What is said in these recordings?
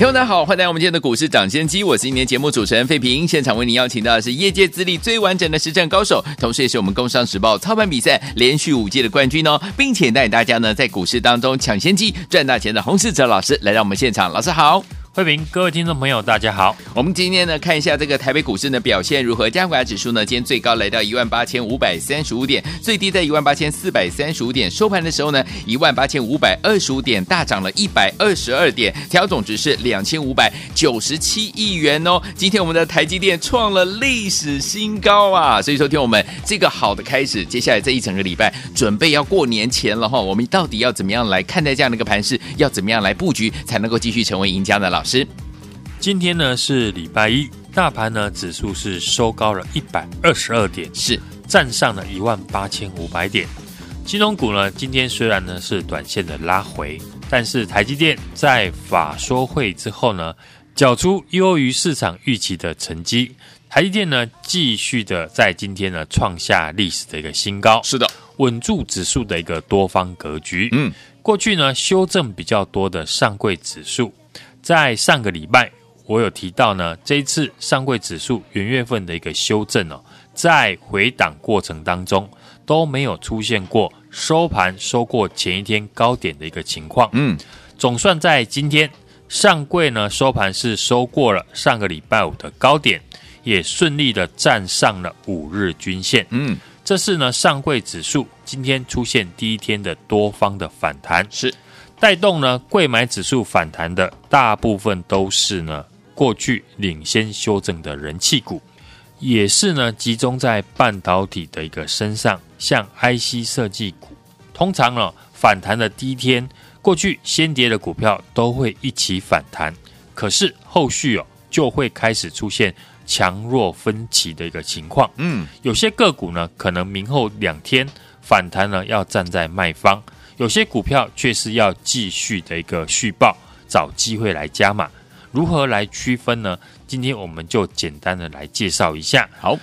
听众大家好，欢迎来到我们今天的股市抢先机，我是今天节目主持人费平。现场为您邀请到的是业界资历最完整的实战高手，同时也是我们工商时报操盘比赛连续五届的冠军哦，并且带大家呢在股市当中抢先机赚大钱的洪世哲老师来到我们现场，老师好。慧平，各位听众朋友，大家好。我们今天呢，看一下这个台北股市的表现如何。加权指数呢，今天最高来到一万八千五百三十五点，最低在一万八千四百三十五点。收盘的时候呢，一万八千五百二十五点，大涨了一百二十二点，调总值是两千五百九十七亿元哦。今天我们的台积电创了历史新高啊！所以说，听我们这个好的开始，接下来这一整个礼拜准备要过年前了哈，我们到底要怎么样来看待这样的一个盘势？要怎么样来布局才能够继续成为赢家的？老师？今天呢是礼拜一，大盘呢指数是收高了一百二十二点，是站上了一万八千五百点。金融股呢今天虽然呢是短线的拉回，但是台积电在法说会之后呢，缴出优于市场预期的成绩。台积电呢继续的在今天呢创下历史的一个新高，是的，稳住指数的一个多方格局。嗯，过去呢修正比较多的上柜指数，在上个礼拜。我有提到呢，这一次上柜指数元月份的一个修正哦，在回档过程当中都没有出现过收盘收过前一天高点的一个情况。嗯，总算在今天上柜呢收盘是收过了上个礼拜五的高点，也顺利的站上了五日均线。嗯，这是呢上柜指数今天出现第一天的多方的反弹，是带动呢贵买指数反弹的大部分都是呢。过去领先修正的人气股，也是呢集中在半导体的一个身上，像 IC 设计股，通常呢反弹的第一天，过去先跌的股票都会一起反弹，可是后续哦就会开始出现强弱分歧的一个情况。嗯，有些个股呢可能明后两天反弹呢要站在卖方，有些股票却是要继续的一个续报，找机会来加码。如何来区分呢？今天我们就简单的来介绍一下。好，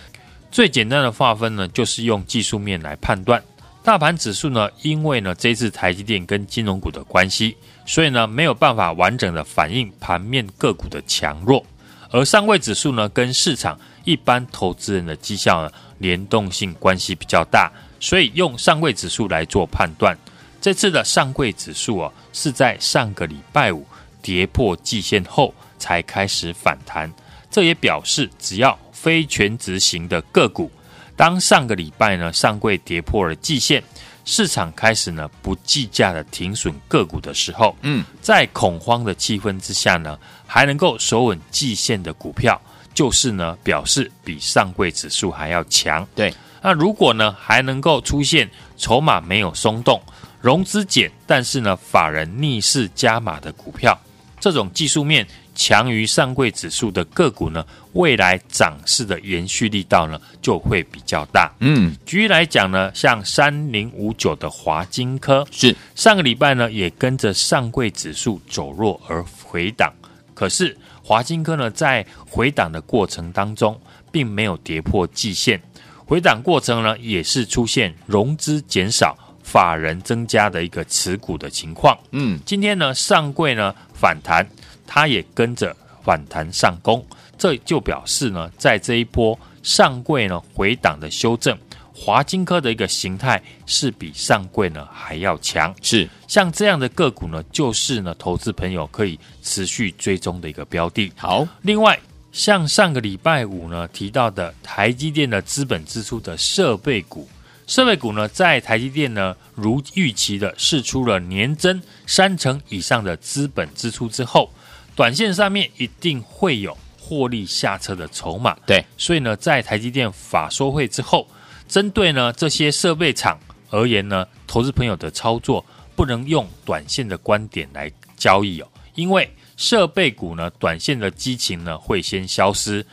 最简单的划分呢，就是用技术面来判断。大盘指数呢，因为呢这次台积电跟金融股的关系，所以呢没有办法完整的反映盘面个股的强弱。而上位指数呢，跟市场一般投资人的绩效呢联动性关系比较大，所以用上位指数来做判断。这次的上柜指数啊，是在上个礼拜五。跌破季线后才开始反弹，这也表示只要非权值型的个股，当上个礼拜呢上柜跌破了季线，市场开始呢不计价的停损个股的时候，嗯，在恐慌的气氛之下呢，还能够守稳季线的股票，就是呢表示比上柜指数还要强。对，那如果呢还能够出现筹码没有松动、融资减，但是呢法人逆势加码的股票。这种技术面强于上柜指数的个股呢，未来涨势的延续力道呢就会比较大。嗯，举例来讲呢，像三零五九的华金科是上个礼拜呢也跟着上柜指数走弱而回档，可是华金科呢在回档的过程当中，并没有跌破季线，回档过程呢也是出现融资减少。法人增加的一个持股的情况，嗯，今天呢上柜呢反弹，它也跟着反弹上攻，这就表示呢，在这一波上柜呢回档的修正，华金科的一个形态是比上柜呢还要强，是。像这样的个股呢，就是呢投资朋友可以持续追踪的一个标的。好，另外像上个礼拜五呢提到的台积电的资本支出的设备股。设备股呢，在台积电呢如预期的释出了年增三成以上的资本支出之后，短线上面一定会有获利下车的筹码。对，所以呢，在台积电法说会之后，针对呢这些设备厂而言呢，投资朋友的操作不能用短线的观点来交易哦，因为设备股呢，短线的激情呢会先消失，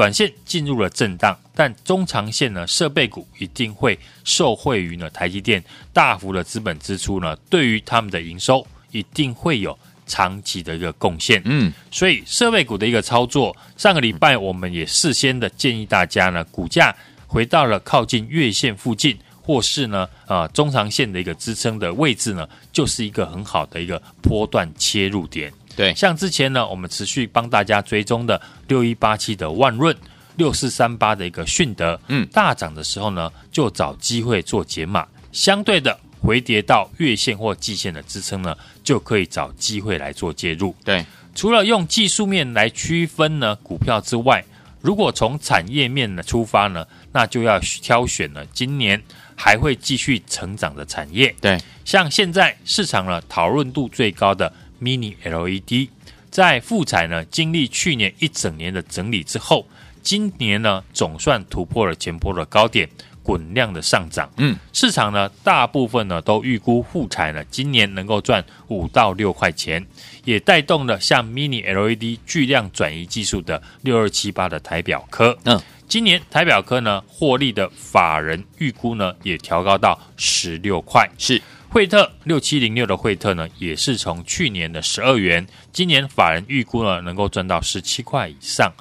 短线进入了震荡。但中长线呢，设备股一定会受惠于呢台积电大幅的资本支出呢，对于他们的营收一定会有长期的一个贡献。嗯，所以设备股的一个操作，上个礼拜我们也事先的建议大家呢，股价回到了靠近月线附近，或是呢啊、呃、中长线的一个支撑的位置呢，就是一个很好的一个波段切入点。对，像之前呢，我们持续帮大家追踪的六一八七的万润。六四三八的一个迅德，嗯，大涨的时候呢，就找机会做减码；相对的回跌到月线或季线的支撑呢，就可以找机会来做介入。对，除了用技术面来区分呢股票之外，如果从产业面呢出发呢，那就要挑选了今年还会继续成长的产业。对，像现在市场呢讨论度最高的 Mini LED，在富彩呢经历去年一整年的整理之后。今年呢，总算突破了前波的高点，滚量的上涨。嗯，市场呢，大部分呢都预估富彩呢今年能够赚五到六块钱，也带动了像 Mini LED 巨量转移技术的六二七八的台表科。嗯，今年台表科呢获利的法人预估呢也调高到十六块。是，惠特六七零六的惠特呢也是从去年的十二元，今年法人预估呢能够赚到十七块以上。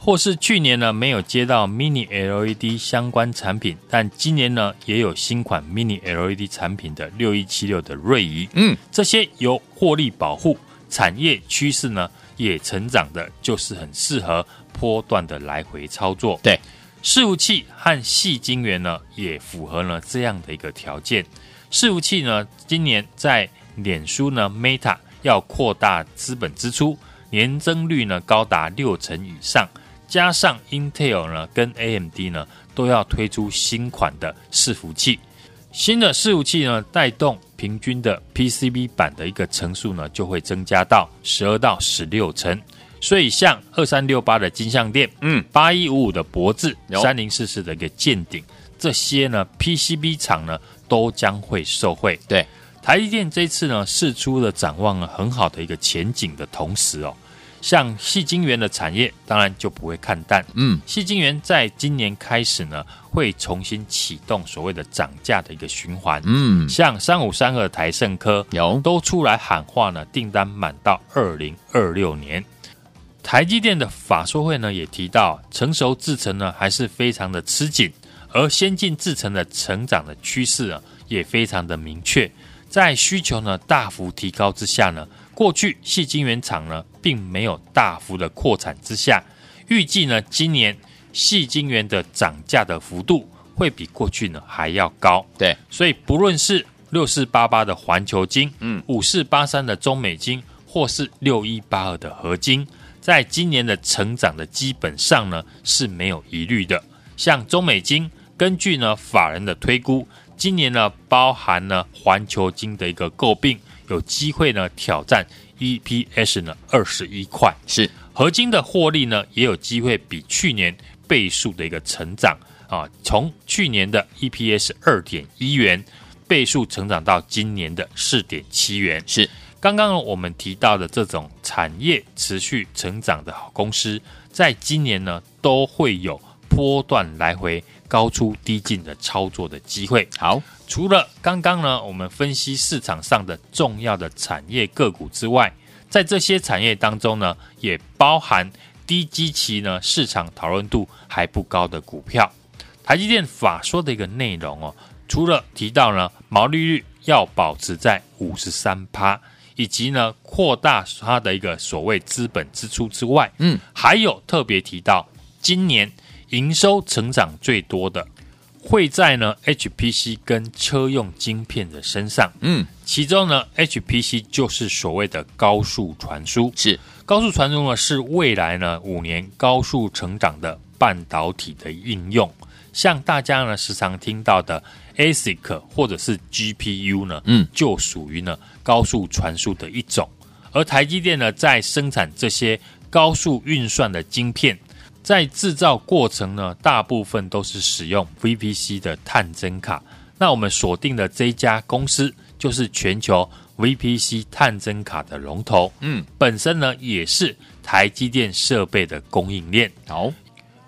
或是去年呢没有接到 Mini LED 相关产品，但今年呢也有新款 Mini LED 产品的六一七六的瑞仪，嗯，这些有获利保护，产业趋势呢也成长的，就是很适合波段的来回操作。对，伺服器和细晶圆呢也符合了这样的一个条件。伺服器呢今年在脸书呢 Meta 要扩大资本支出，年增率呢高达六成以上。加上 Intel 呢跟 AMD 呢都要推出新款的伺服器，新的伺服器呢带动平均的 PCB 板的一个层数呢就会增加到十二到十六层，所以像二三六八的金像电，嗯，八一五五的博智，三零四四的一个健鼎，这些呢 PCB 厂呢都将会受惠。对，台积电这次呢试出了展望了很好的一个前景的同时哦。像矽晶圆的产业，当然就不会看淡。嗯，矽晶圆在今年开始呢，会重新启动所谓的涨价的一个循环。嗯，像三五三二台盛科有都出来喊话呢，订单满到二零二六年。台积电的法说会呢，也提到成熟制程呢还是非常的吃紧，而先进制程的成长的趋势啊，也非常的明确。在需求呢大幅提高之下呢。过去细晶圆厂呢，并没有大幅的扩产之下，预计呢，今年细晶圆的涨价的幅度会比过去呢还要高。对，所以不论是六四八八的环球金，嗯，五四八三的中美金，或是六一八二的合金，在今年的成长的基本上呢是没有疑虑的。像中美晶，根据呢法人的推估，今年呢包含呢环球金的一个诟病。有机会呢挑战 EPS 呢二十一块，是。合金的获利呢也有机会比去年倍数的一个成长。啊，从去年的 EPS 二点一元倍数成长到今年的四点七元，是。刚刚我们提到的这种产业持续成长的好公司，在今年呢都会有波段来回高出低进的操作的机会。好。除了刚刚呢，我们分析市场上的重要的产业个股之外，在这些产业当中呢，也包含低基期呢，市场讨论度还不高的股票。台积电法说的一个内容哦，除了提到呢，毛利率要保持在五十三趴，以及呢，扩大它的一个所谓资本支出之外，嗯，还有特别提到今年营收成长最多的。会在呢 HPC 跟车用晶片的身上，嗯，其中呢 HPC 就是所谓的高速传输，是。高速传输呢是未来呢五年高速成长的半导体的应用，像大家呢时常听到的 ASIC 或者是 GPU 呢，嗯，就属于呢高速传输的一种，而台积电呢在生产这些高速运算的晶片。在制造过程呢，大部分都是使用 VPC 的探针卡。那我们锁定的这一家公司，就是全球 VPC 探针卡的龙头。嗯，本身呢也是台积电设备的供应链。好，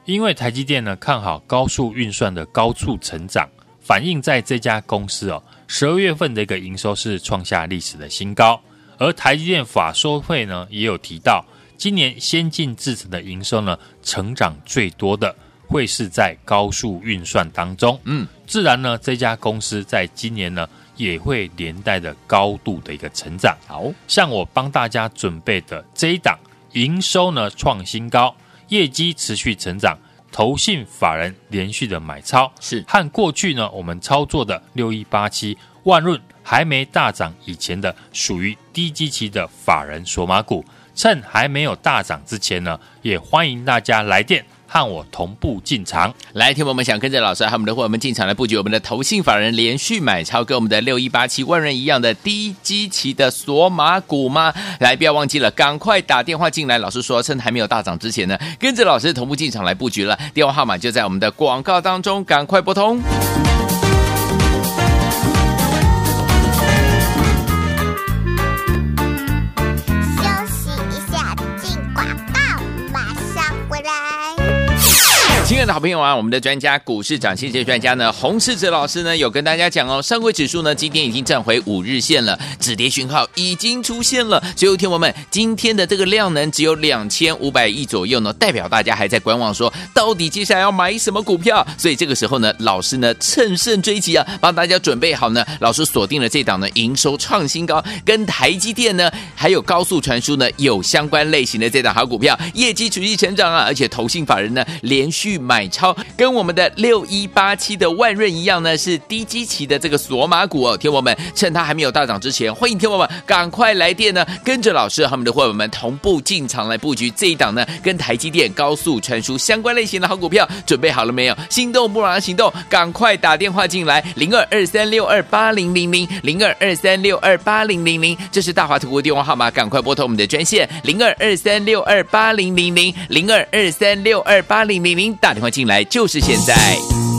因为台积电呢看好高速运算的高速成长，反映在这家公司哦，十二月份的一个营收是创下历史的新高。而台积电法说会呢也有提到，今年先进制程的营收呢成长最多的会是在高速运算当中。嗯，自然呢这家公司在今年呢也会连带的高度的一个成长。好像我帮大家准备的这一档营收呢创新高，业绩持续成长，投信法人连续的买超，是和过去呢我们操作的六一八七万润。还没大涨以前的属于低基期的法人索马股，趁还没有大涨之前呢，也欢迎大家来电和我同步进场。来，听我们想跟着老师和我们的伙伴们进场来布局我们的投信法人连续买超，跟我们的六一八七万人一样的低基期的索马股吗？来，不要忘记了，赶快打电话进来。老师说，趁还没有大涨之前呢，跟着老师同步进场来布局了。电话号码就在我们的广告当中，赶快拨通。亲爱的好朋友啊，我们的专家股市涨先机专家呢，洪世哲老师呢有跟大家讲哦，上轨指数呢今天已经站回五日线了，止跌讯号已经出现了。所以，听友们，今天的这个量能只有两千五百亿左右呢，代表大家还在观望说，说到底接下来要买什么股票？所以这个时候呢，老师呢乘胜追击啊，帮大家准备好呢，老师锁定了这档呢营收创新高，跟台积电呢还有高速传输呢有相关类型的这档好股票，业绩持续成长啊，而且投信法人呢连续。买超跟我们的六一八七的万润一样呢，是低基期的这个索马股哦。听我们趁它还没有大涨之前，欢迎听我们赶快来电呢，跟着老师和他们的伙伴们同步进场来布局这一档呢，跟台积电高速传输相关类型的好股票，准备好了没有？心动不如行动，赶快打电话进来，零二二三六二八零零零零二二三六二八零零零，这是大华图的电话号码，赶快拨通我们的专线零二二三六二八零零零零二二三六二八零零零打电话进来就是现在。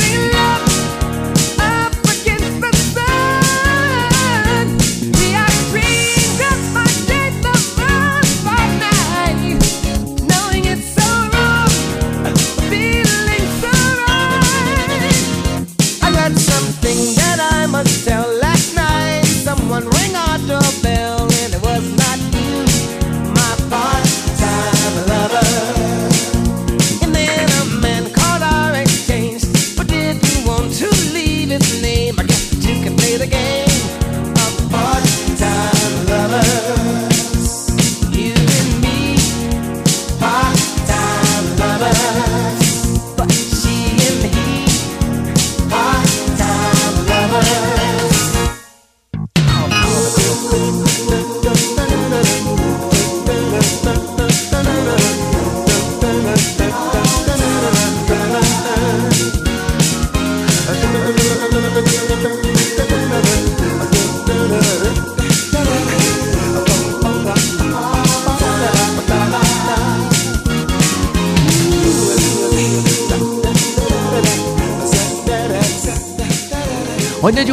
You.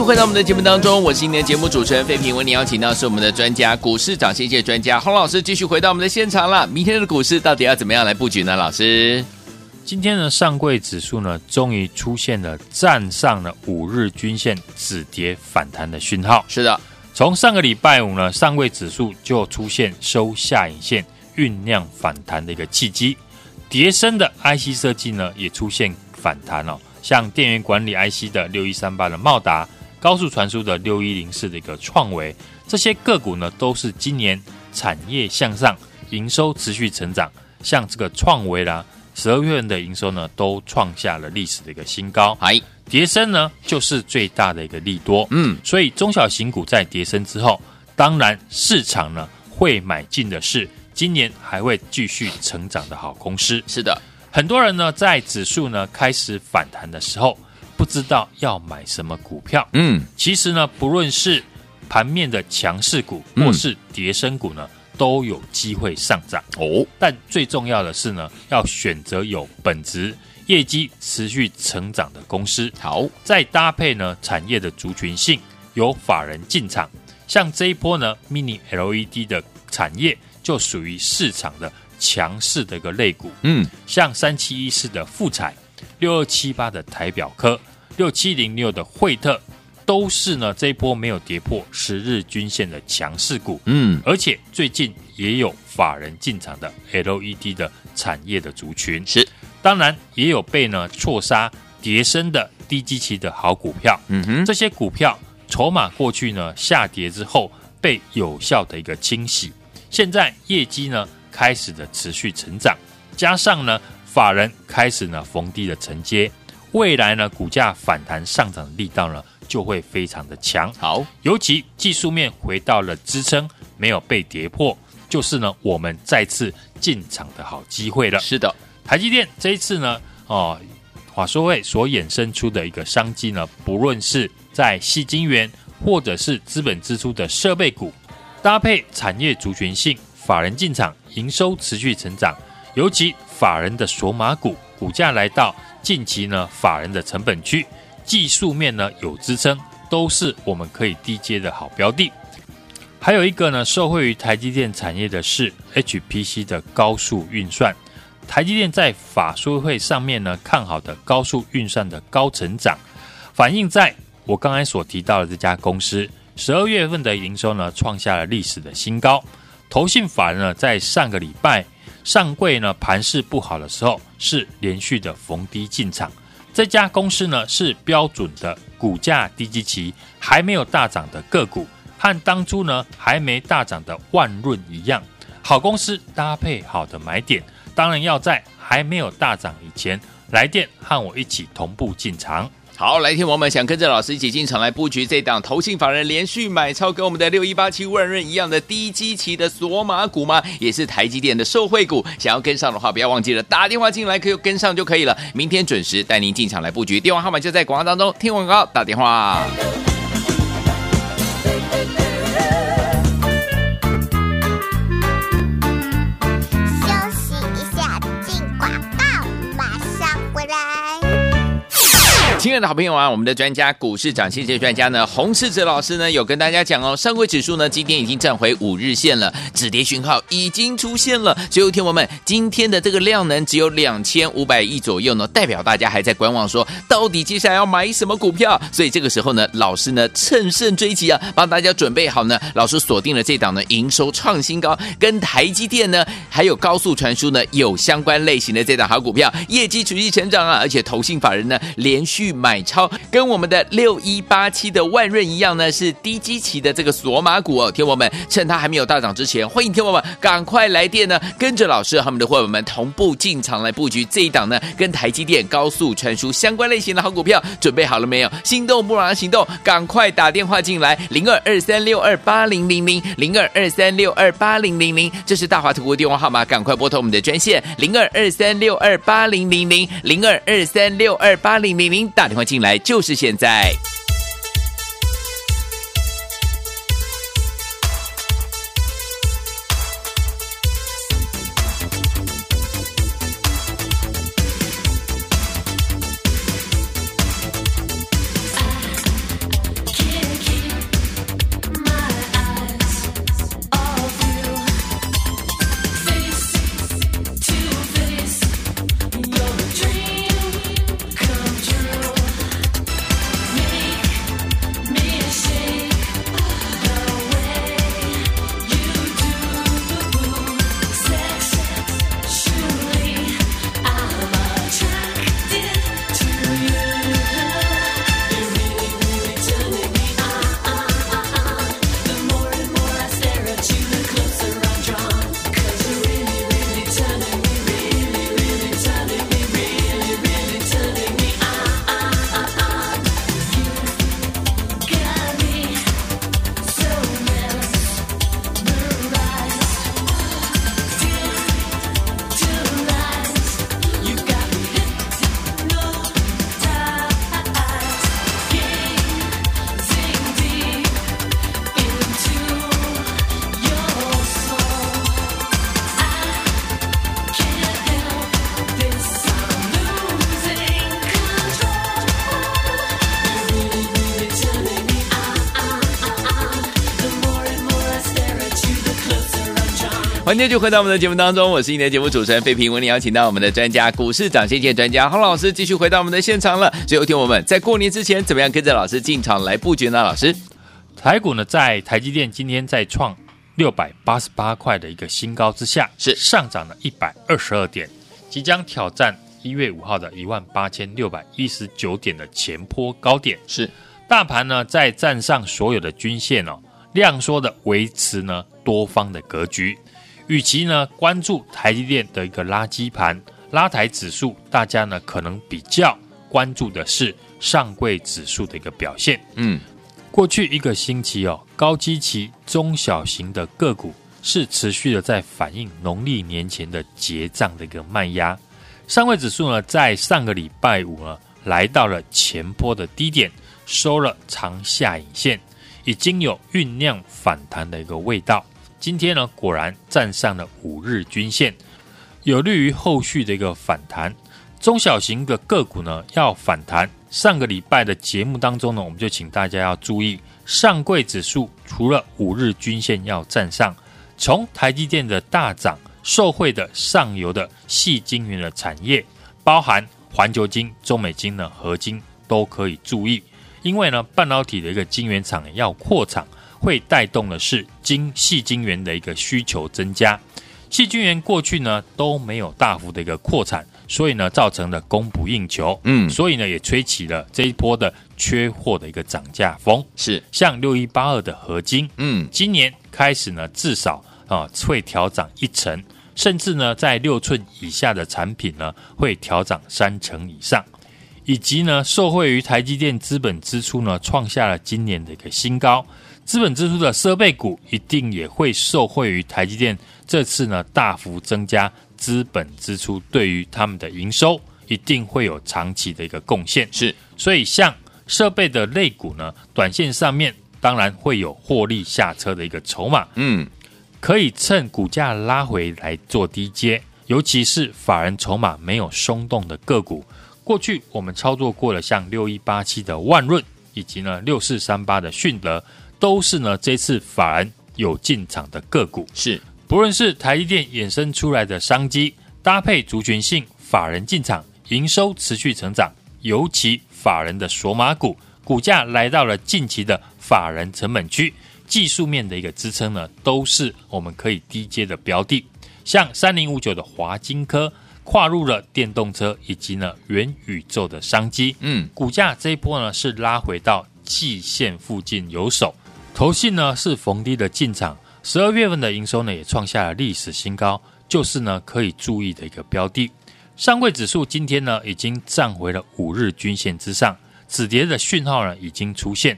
回到我们的节目当中，我是今天的节目主持人费平，为您邀请到是我们的专家股市涨先机专家洪老师，继续回到我们的现场了。明天的股市到底要怎么样来布局呢？老师，今天的上柜指数呢，终于出现了站上了五日均线止跌反弹的讯号。是的，从上个礼拜五呢，上柜指数就出现收下影线，酝酿反弹的一个契机。跌升的 IC 设计呢，也出现反弹哦。像电源管理 IC 的六一三八的茂达，高速传输的六一零四的一个创维，这些个股呢都是今年产业向上，营收持续成长。像这个创维啦，十二月份的营收呢都创下了历史的一个新高。哎，跌升呢就是最大的一个利多。嗯，所以中小型股在跌升之后，当然市场呢会买进的是今年还会继续成长的好公司。是的。很多人呢，在指数呢开始反弹的时候，不知道要买什么股票。嗯，其实呢，不论是盘面的强势股，或是跌升股呢，都有机会上涨哦。但最重要的是呢，要选择有本质、业绩持续成长的公司。好，再搭配呢产业的族群性，有法人进场，像这一波呢，Mini LED 的产业就属于市场的。强势的一个类股，嗯，像三七一四的富彩，六二七八的台表科，六七零六的惠特，都是呢这一波没有跌破十日均线的强势股，嗯，而且最近也有法人进场的 LED 的产业的族群，是，当然也有被呢错杀跌升的低基期的好股票，嗯哼，这些股票筹码过去呢下跌之后被有效的一个清洗，现在业绩呢。开始的持续成长，加上呢，法人开始呢逢低的承接，未来呢股价反弹上涨的力道呢就会非常的强。好，尤其技术面回到了支撑，没有被跌破，就是呢我们再次进场的好机会了。是的，台积电这一次呢，哦，华硕会所衍生出的一个商机呢，不论是在细晶圆或者是资本支出的设备股，搭配产业族群性。法人进场，营收持续成长，尤其法人的索马股股价来到近期呢，法人的成本区，技术面呢有支撑，都是我们可以低接的好标的。还有一个呢，受惠于台积电产业的是 HPC 的高速运算。台积电在法说会上面呢，看好的高速运算的高成长，反映在我刚才所提到的这家公司十二月份的营收呢，创下了历史的新高。投信法人呢，在上个礼拜上柜呢盘势不好的时候，是连续的逢低进场。这家公司呢是标准的股价低基期，还没有大涨的个股，和当初呢还没大涨的万润一样，好公司搭配好的买点，当然要在还没有大涨以前来电和我一起同步进场。好，来听我们想跟着老师一起进场来布局这档投信法人连续买超，跟我们的六一八七万润一样的低基期的索玛股吗？也是台积电的受惠股，想要跟上的话，不要忘记了打电话进来，可以跟上就可以了。明天准时带您进场来布局，电话号码就在广告当中，听广告打电话。亲爱的好朋友啊，我们的专家股市涨先机专家呢，洪世哲老师呢，有跟大家讲哦，上轨指数呢今天已经站回五日线了，止跌讯号已经出现了。所以，有听我们今天的这个量能只有两千五百亿左右呢，代表大家还在观望说，说到底接下来要买什么股票？所以这个时候呢，老师呢乘胜追击啊，帮大家准备好呢，老师锁定了这档呢营收创新高，跟台积电呢还有高速传输呢有相关类型的这档好股票，业绩持续成长啊，而且投信法人呢连续。买超跟我们的六一八七的万润一样呢，是低基期的这个索马股哦。听我们趁它还没有大涨之前，欢迎听我们赶快来电呢，跟着老师和我们的伙伴们同步进场来布局这一档呢，跟台积电高速传输相关类型的好股票，准备好了没有？心动不马上行动，赶快打电话进来，零二二三六二八零零零零二二三六二八零零零，这是大华投顾电话号码，赶快拨通我们的专线零二二三六二八零零零零二二三六二八零零零，打电话进来就是现在。欢迎就回到我们的节目当中，我是你的节目主持人费平，为你邀请到我们的专家股市涨先见专家洪老师继续回到我们的现场了。最后一天我们在过年之前怎么样跟着老师进场来布局呢？老师，台股呢在台积电今天在创六百八十八块的一个新高之下，是上涨了一百二十二点，即将挑战一月五号的一万八千六百一十九点的前坡高点。是大盘呢在站上所有的均线哦，量缩的维持呢多方的格局。与其呢关注台积电的一个垃圾盘拉抬指数，大家呢可能比较关注的是上柜指数的一个表现。嗯，过去一个星期哦，高基期中小型的个股是持续的在反映农历年前的结账的一个卖压。上柜指数呢，在上个礼拜五呢，来到了前波的低点，收了长下影线，已经有酝酿反弹的一个味道。今天呢，果然站上了五日均线，有利于后续的一个反弹。中小型的个股呢，要反弹。上个礼拜的节目当中呢，我们就请大家要注意，上柜指数除了五日均线要站上，从台积电的大涨受惠的上游的细晶圆的产业，包含环球晶、中美晶的合金都可以注意，因为呢，半导体的一个晶圆厂要扩厂。会带动的是精细晶圆的一个需求增加，细晶圆过去呢都没有大幅的一个扩产，所以呢造成了供不应求，嗯，所以呢也吹起了这一波的缺货的一个涨价风。是。像六一八二的合金，嗯，今年开始呢至少啊会调涨一成，甚至呢在六寸以下的产品呢会调涨三成以上，以及呢受惠于台积电资本支出呢创下了今年的一个新高。资本支出的设备股一定也会受惠于台积电这次呢大幅增加资本支出，对于他们的营收一定会有长期的一个贡献。是，所以像设备的类股呢，短线上面当然会有获利下车的一个筹码。嗯，可以趁股价拉回来做低阶，尤其是法人筹码没有松动的个股。过去我们操作过了，像六一八七的万润，以及呢六四三八的迅德。都是呢，这次法人有进场的个股，是不论是台积电衍生出来的商机，搭配族群性法人进场，营收持续成长，尤其法人的索马股，股价来到了近期的法人成本区，技术面的一个支撑呢，都是我们可以低接的标的。像三零五九的华金科，跨入了电动车以及呢元宇宙的商机，嗯，股价这一波呢是拉回到季线附近有守。投信呢是逢低的进场，十二月份的营收呢也创下了历史新高，就是呢可以注意的一个标的。上柜指数今天呢已经站回了五日均线之上，止跌的讯号呢已经出现。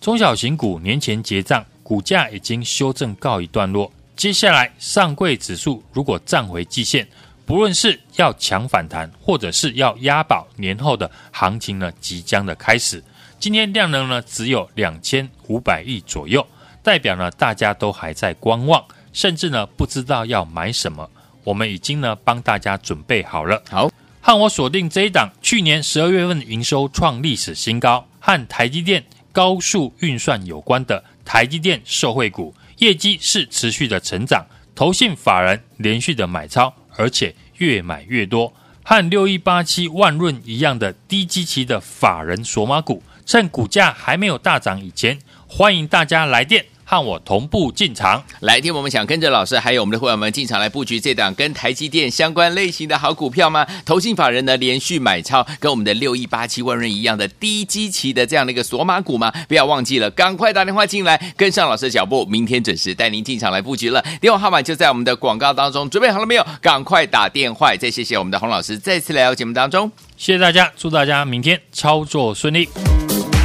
中小型股年前结账，股价已经修正告一段落。接下来上柜指数如果站回季线，不论是要抢反弹，或者是要押宝年后的行情呢即将的开始。今天量能呢只有两千五百亿左右，代表呢大家都还在观望，甚至呢不知道要买什么。我们已经呢帮大家准备好了。好，和我锁定这一档，去年十二月份营收创历史新高，和台积电高速运算有关的台积电受惠股，业绩是持续的成长，投信法人连续的买超，而且越买越多，和六一八七万润一样的低基期的法人索马股。趁股价还没有大涨以前，欢迎大家来电和我同步进场。来电，我们想跟着老师还有我们的会员们进场来布局这档跟台积电相关类型的好股票吗？投信法人呢连续买超，跟我们的六一八七万润一样的低基期的这样的一个锁码股吗？不要忘记了，赶快打电话进来，跟上老师的脚步，明天准时带您进场来布局了。电话号码就在我们的广告当中，准备好了没有？赶快打电话！再谢谢我们的洪老师再次来到节目当中，谢谢大家，祝大家明天操作顺利。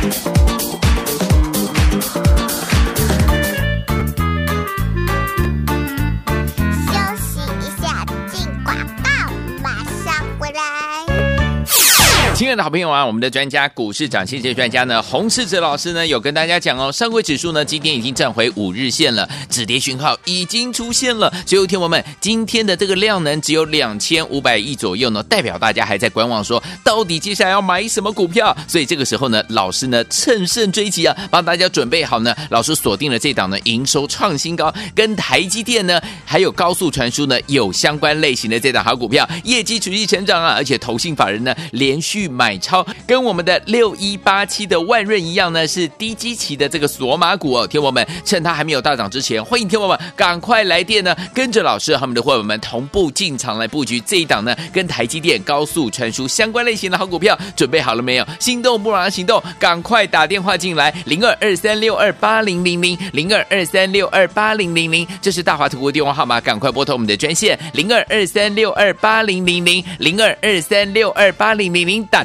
Thank you. 爱的好朋友啊，我们的专家股市涨先机专家呢，洪世哲老师呢有跟大家讲哦，上柜指数呢今天已经站回五日线了，止跌讯号已经出现了。所以，听友们，今天的这个量能只有两千五百亿左右呢，代表大家还在观望说，到底接下来要买什么股票？所以这个时候呢，老师呢乘胜追击啊，帮大家准备好呢，老师锁定了这档呢营收创新高，跟台积电呢还有高速传输呢有相关类型的这档好股票，业绩持续成长啊，而且投信法人呢连续买买超，跟我们的六一八七的万润一样呢，是低基期的这个索马股哦。天友们，趁它还没有大涨之前，欢迎天友们赶快来电呢，跟着老师和他们的伙伴们同步进场来布局这一档呢，跟台积电高速传输相关类型的好股票，准备好了没有？心动不马上行动，赶快打电话进来，零二二三六二八零零零零二二三六二八零零零，这是大华图的电话号码，赶快拨通我们的专线零二二三六二八零零零零二二三六二八零零零，打